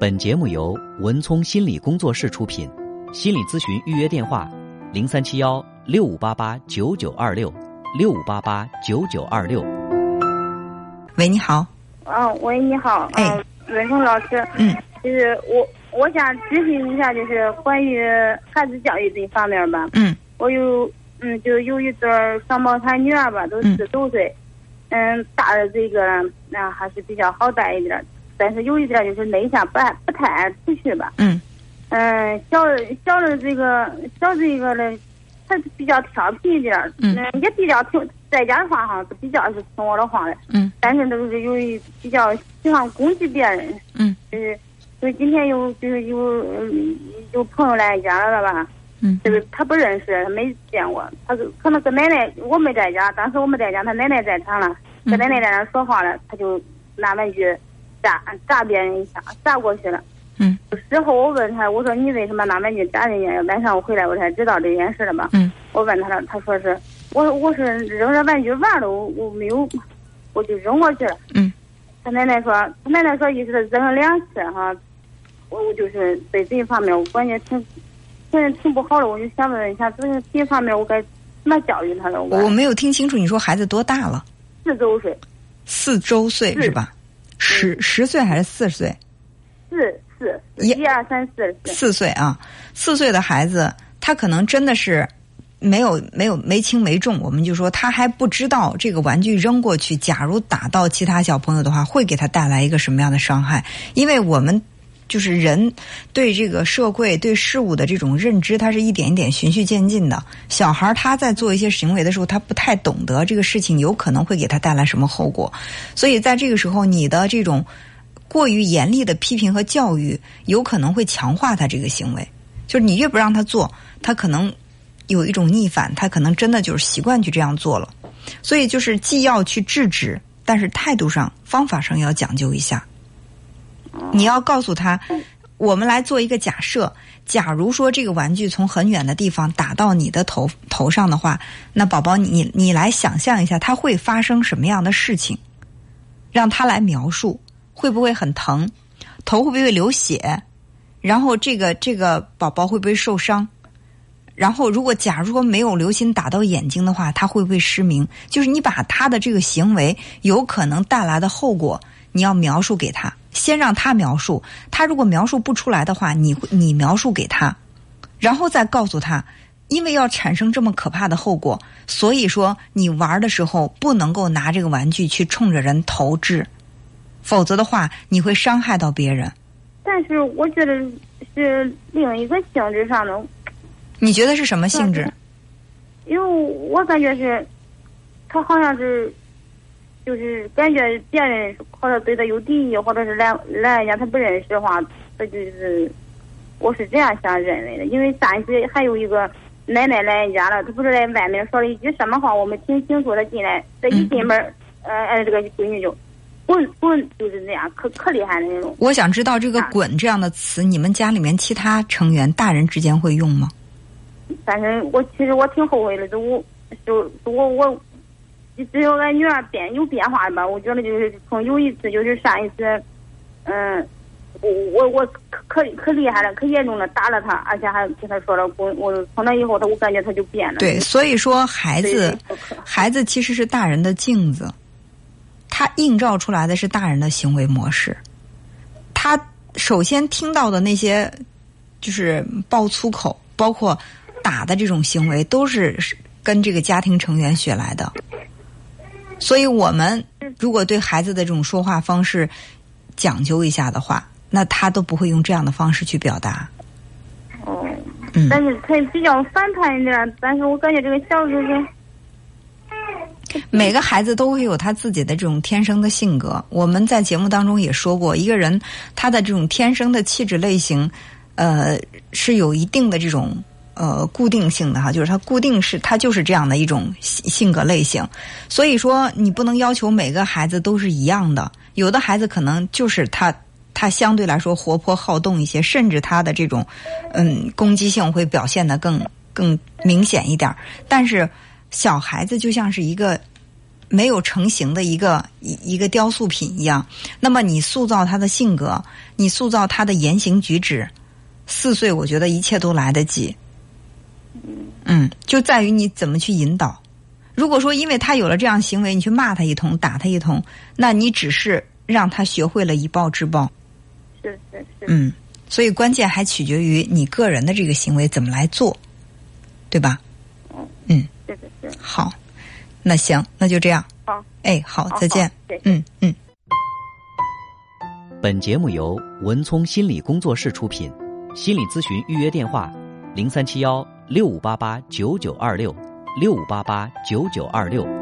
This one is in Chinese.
本节目由文聪心理工作室出品，心理咨询预约电话：零三七幺六五八八九九二六六五八八九九二六。喂，你好。嗯，喂，你好。哎，文聪老师。嗯。就是我，我想咨询一下，就是关于孩子教育这方面吧。嗯。我有，嗯，就有一对双胞胎女儿吧，都十周岁。嗯。大儿子一个，那还是比较好带一点。但是有一点就是内向，不爱不太爱出去吧。嗯。嗯，小小的这个小这个嘞，他比较调皮一点。嗯。也比较听，在家的话哈，比较是听我的话的。嗯。但是都是由于比较喜欢攻击别人。嗯。就是，所以今天有就是有有朋友来家了了吧？嗯。就是他不认识，他没见过。他是可能跟奶奶，我没在家，当时我没在家，他奶奶在场了，跟奶奶在那说话了，他就拿玩具。砸砸别人一下，砸过去了。嗯。事后我问他，我说你为什么拿玩具砸人家？晚上我回来我才知道这件事了嘛。嗯。我问他了，他说是，我我是扔着玩具玩了，我我没有，我就扔过去了。嗯。他奶奶说，他奶奶说意思是扔了两次哈，我我就是对这一方面我感觉挺，现在挺不好的，我就想问一下，这这一方面我该怎么教育他了？我没有听清楚，你说孩子多大了？四周岁。四周岁是吧？十十岁还是四岁？四四一二三四四岁啊！四岁的孩子，他可能真的是没有没有没轻没重。我们就说他还不知道这个玩具扔过去，假如打到其他小朋友的话，会给他带来一个什么样的伤害？因为我们就是人对这个社会对事物的这种认知，他是一点一点循序渐进的。小孩他在做一些行为的时候，他不太懂得这个事情有可能会给他带来什么后果，所以在这个时候，你的这种。过于严厉的批评和教育，有可能会强化他这个行为。就是你越不让他做，他可能有一种逆反，他可能真的就是习惯去这样做了。所以就是既要去制止，但是态度上、方法上要讲究一下。你要告诉他，我们来做一个假设：假如说这个玩具从很远的地方打到你的头头上的话，那宝宝，你你来想象一下，它会发生什么样的事情？让他来描述。会不会很疼？头会不会流血？然后这个这个宝宝会不会受伤？然后如果假如说没有流星打到眼睛的话，他会不会失明？就是你把他的这个行为有可能带来的后果，你要描述给他。先让他描述，他如果描述不出来的话，你你描述给他，然后再告诉他，因为要产生这么可怕的后果，所以说你玩的时候不能够拿这个玩具去冲着人投掷。否则的话，你会伤害到别人。但是我觉得是另一个性质上的。你觉得是什么性质？因为我感觉是，他好像是，就是感觉别人或者对他有敌意，或者是来来人家他不认识的话，他就是，我是这样想认为的。因为上一次还有一个奶奶来人家了，他不是在外面说了一句什么话，我们听清楚，他进来，这一进门，呃，哎，这个闺女就。滚滚就是那样，可可厉害的那种。我想知道这个“滚”这样的词，你们家里面其他成员大人之间会用吗？反正我其实我挺后悔的，就我就我我只有俺女儿变有变化吧。我觉得就是从有一次就是上一次，嗯，我我我可可可厉害了，可严重了，打了他，而且还跟他说了我。我从那以后，他我感觉他就变了。对，所以说孩子 孩子其实是大人的镜子。他映照出来的是大人的行为模式，他首先听到的那些就是爆粗口，包括打的这种行为，都是跟这个家庭成员学来的。所以，我们如果对孩子的这种说话方式讲究一下的话，那他都不会用这样的方式去表达。哦，嗯，但是他比较反叛一点，但是我感觉这个小哥哥。每个孩子都会有他自己的这种天生的性格。我们在节目当中也说过，一个人他的这种天生的气质类型，呃，是有一定的这种呃固定性的哈，就是他固定是他就是这样的一种性格类型。所以说，你不能要求每个孩子都是一样的。有的孩子可能就是他他相对来说活泼好动一些，甚至他的这种嗯攻击性会表现的更更明显一点。但是。小孩子就像是一个没有成型的一个一一个雕塑品一样。那么你塑造他的性格，你塑造他的言行举止，四岁我觉得一切都来得及。嗯，就在于你怎么去引导。如果说因为他有了这样行为，你去骂他一通、打他一通，那你只是让他学会了以暴制暴。是是是。嗯，所以关键还取决于你个人的这个行为怎么来做，对吧？嗯嗯，是是是。好，那行，那就这样。好，哎，好，再见嗯嗯。本节目由文聪心理工作室出品，心理咨询预约电话：零三七幺六五八八九九二六六五八八九九二六。